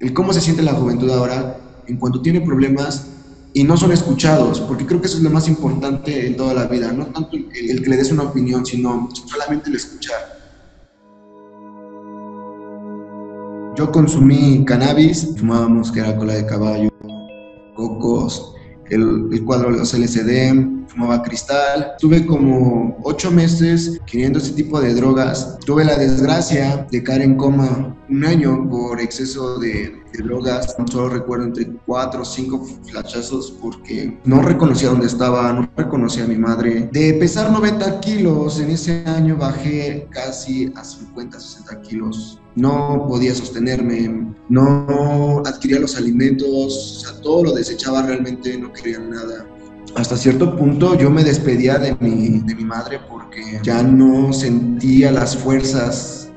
el cómo se siente la juventud ahora en cuanto tiene problemas y no son escuchados, porque creo que eso es lo más importante en toda la vida, no tanto el, que le des una opinión, sino solamente el escuchar. Yo consumí cannabis, fumábamos que era cola de caballo, cocos, el, el cuadro de los LCD, fumaba cristal. Tuve como ocho meses queriendo ese tipo de drogas. Tuve la desgracia de caer en coma un año por exceso de, drogas. Solo recuerdo entre cuatro o cinco flashazos porque no reconocía dónde estaba, no reconocía a mi madre. De pesar 90 kilos, en ese año bajé casi a 50, 60 kilos. No podía sostenerme, no adquiría los alimentos, o sea, todo lo desechaba realmente, no quería nada hasta cierto punto yo me despedía de mi, de mi madre porque ya no sentía las fuerzas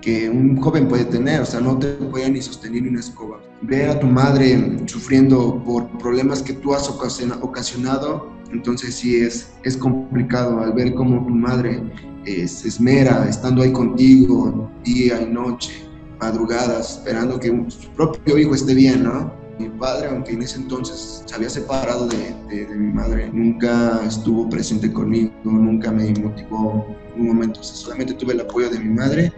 que un joven puede tener, o sea, no te podía ni sostener una escoba. Ver a tu madre sufriendo por problemas que tú has ocasionado, entonces sí es, es complicado al ver cómo tu madre eh, se esmera estando ahí contigo día y noche, madrugadas, esperando que su propio hijo esté bien, ¿no? Mi padre, aunque en ese entonces se había separado de, mi madre, nunca estuvo presente conmigo, nunca me motivó un momento. solamente tuve el apoyo de mi madre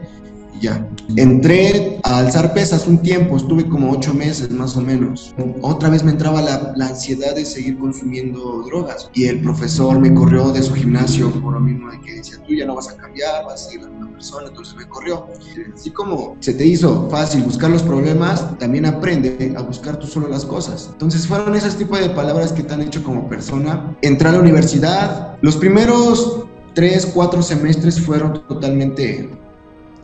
ya. Entré a alzar pesas un tiempo, estuve como ocho meses más o menos. Otra vez me entraba la, ansiedad de seguir consumiendo drogas y el profesor me corrió de su gimnasio por lo mismo de que decía, tú ya no vas a cambiar, vas a ser la misma persona, entonces me corrió. Así como se te hizo fácil buscar los problemas, también aprende a buscar tú solo las cosas. Entonces fueron esos tipos de palabras que te han hecho como persona. Entré a la universidad, los primeros tres, cuatro semestres fueron totalmente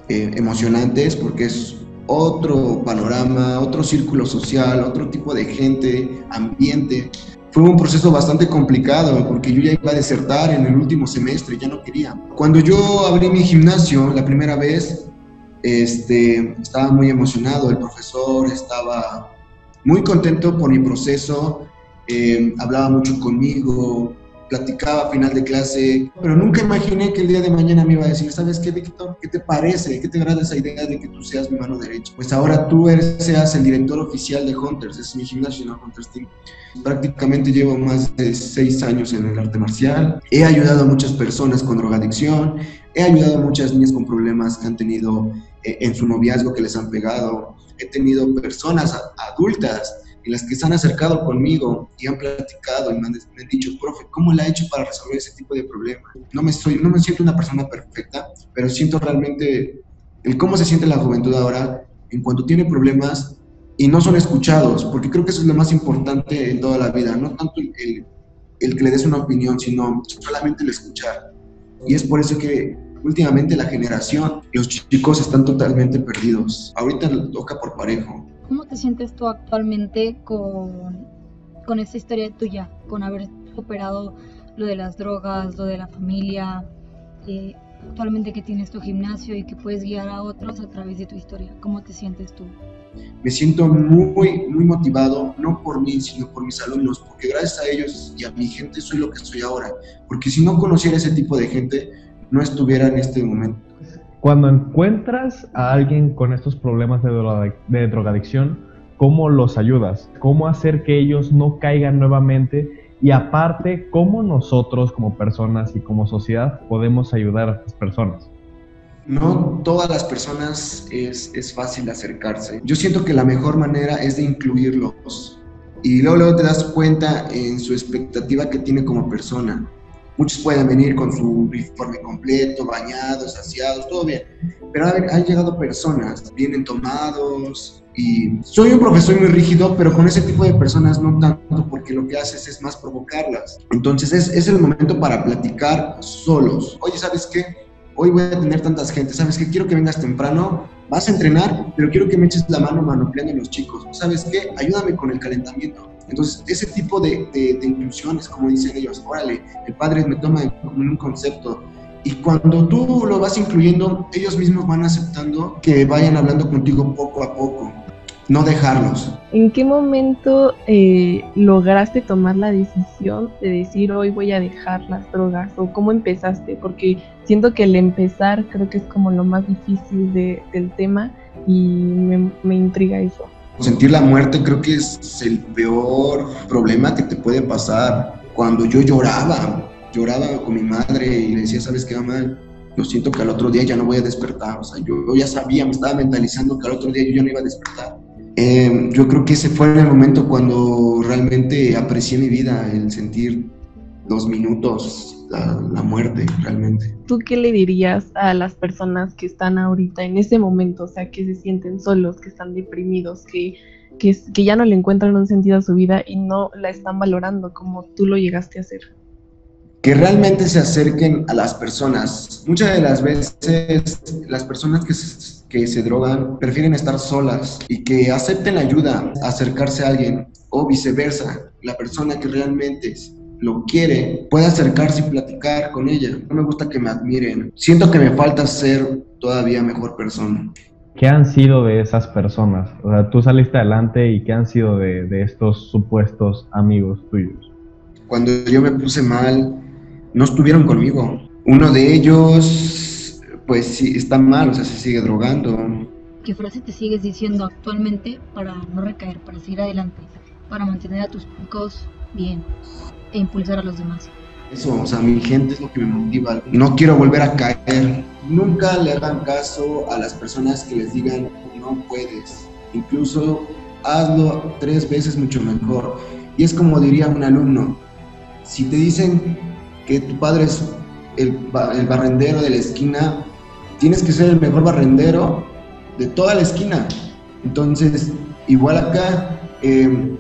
eh, emocionantes porque es otro panorama, otro círculo social, otro tipo de gente, ambiente. Fue un proceso bastante complicado porque yo ya iba a desertar en el último semestre, ya no quería. Cuando yo abrí mi gimnasio la primera vez, este, estaba muy emocionado, el profesor estaba muy contento por mi proceso, eh, hablaba mucho conmigo, platicaba a final de clase, pero nunca imaginé que el día de mañana me iba a decir, ¿sabes qué, Víctor? ¿Qué te parece? ¿Qué te agrada esa idea de que tú seas mi mano derecha? Pues ahora tú eres, seas el director oficial de Hunters, es mi gimnasio, ¿no? Hunters Team. Prácticamente llevo más de seis años en el arte marcial. He ayudado a muchas personas con drogadicción, he ayudado a muchas niñas con problemas que han tenido eh, en su noviazgo que les han pegado. He tenido personas adultas en las que se han acercado conmigo y han platicado y me han, dicho, profe, ¿cómo le ha hecho para resolver ese tipo de problemas? No me, soy, no me siento una persona perfecta, pero siento realmente el cómo se siente la juventud ahora en cuanto tiene problemas y no son escuchados, porque creo que eso es lo más importante en toda la vida, no tanto el, el que le des una opinión, sino solamente el escuchar. Y es por eso que últimamente la generación, los chicos están totalmente perdidos. Ahorita toca por parejo. ¿Cómo te sientes tú actualmente con, con esta historia tuya, con haber superado lo de las drogas, lo de la familia, eh, actualmente que tienes tu gimnasio y que puedes guiar a otros a través de tu historia? ¿Cómo te sientes tú? Me siento muy, muy motivado, no por mí, sino por mis alumnos, porque gracias a ellos y a mi gente soy lo que soy ahora. Porque si no conociera ese tipo de gente, no estuviera en este momento. Cuando encuentras a alguien con estos problemas de, drogadicción, ¿cómo los ayudas? ¿Cómo hacer que ellos no caigan nuevamente? Y aparte, ¿cómo nosotros como personas y como sociedad podemos ayudar a estas personas? No todas las personas es, es fácil acercarse. Yo siento que la mejor manera es de incluirlos. Y luego, luego te das cuenta en su expectativa que tiene como persona. Muchos pueden venir con su uniforme completo, bañados, saciados, todo bien. Pero han llegado personas, vienen tomados, y soy un profesor muy rígido, pero con ese tipo de personas no tanto, porque lo que haces es más provocarlas. Entonces es, el momento para platicar solos. Oye, ¿sabes qué? Hoy voy a tener tantas gente, ¿sabes qué? Quiero que vengas temprano, vas a entrenar, pero quiero que me eches la mano manopleando a los chicos. ¿Sabes qué? Ayúdame con el calentamiento entonces, ese tipo de, de, inclusiones, como dicen ellos, órale, el padre me toma como un concepto. Y cuando tú lo vas incluyendo, ellos mismos van aceptando que vayan hablando contigo poco a poco, no dejarlos. ¿En qué momento eh, lograste tomar la decisión de decir hoy voy a dejar las drogas? ¿O cómo empezaste? Porque siento que el empezar creo que es como lo más difícil de, del tema y me, me intriga eso. Sentir la muerte creo que es el peor problema que te puede pasar. Cuando yo lloraba, lloraba con mi madre y le decía, ¿sabes qué, mamá? Yo siento que al otro día ya no voy a despertar. O sea, yo, ya sabía, me estaba mentalizando que al otro día yo ya no iba a despertar. Eh, yo creo que ese fue el momento cuando realmente aprecié mi vida, el sentir dos minutos, la, la, muerte realmente. ¿Tú qué le dirías a las personas que están ahorita en ese momento, o sea, que se sienten solos, que están deprimidos, que, que, que ya no le encuentran un sentido a su vida y no la están valorando como tú lo llegaste a hacer? que realmente se acerquen a las personas. Muchas de las veces las personas que se, que se drogan prefieren estar solas y que acepten ayuda, acercarse a alguien o viceversa. La persona que realmente lo quiere puede acercarse y platicar con ella. No me gusta que me admiren. Siento que me falta ser todavía mejor persona. ¿Qué han sido de esas personas? O sea, tú saliste adelante y ¿qué han sido de, de estos supuestos amigos tuyos? Cuando yo me puse mal, no estuvieron conmigo. Uno de ellos, pues sí, está mal, o sea, se sigue drogando. ¿Qué frase te sigues diciendo actualmente para no recaer, para seguir adelante, para mantener a tus picos bien e impulsar a los demás? Eso, o sea, mi gente es lo que me motiva. No quiero volver a caer. Nunca le hagan caso a las personas que les digan no puedes. Incluso hazlo tres veces mucho mejor. Y es como diría un alumno, si te dicen que tu padre es el, barrendero de la esquina, tienes que ser el mejor barrendero de toda la esquina. Entonces, igual acá, eh,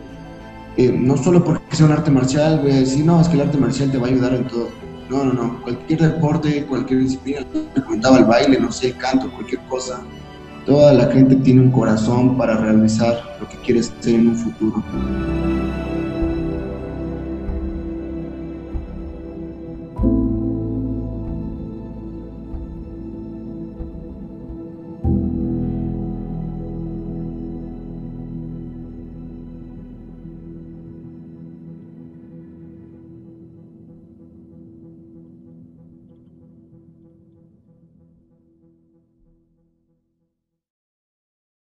eh, no solo porque sea un arte marcial, voy a decir, no, es que el arte marcial te va a ayudar en todo. No, no, no, cualquier deporte, cualquier disciplina, me comentaba el baile, no sé, el canto, cualquier cosa. Toda la gente tiene un corazón para realizar lo que quiere ser en un futuro.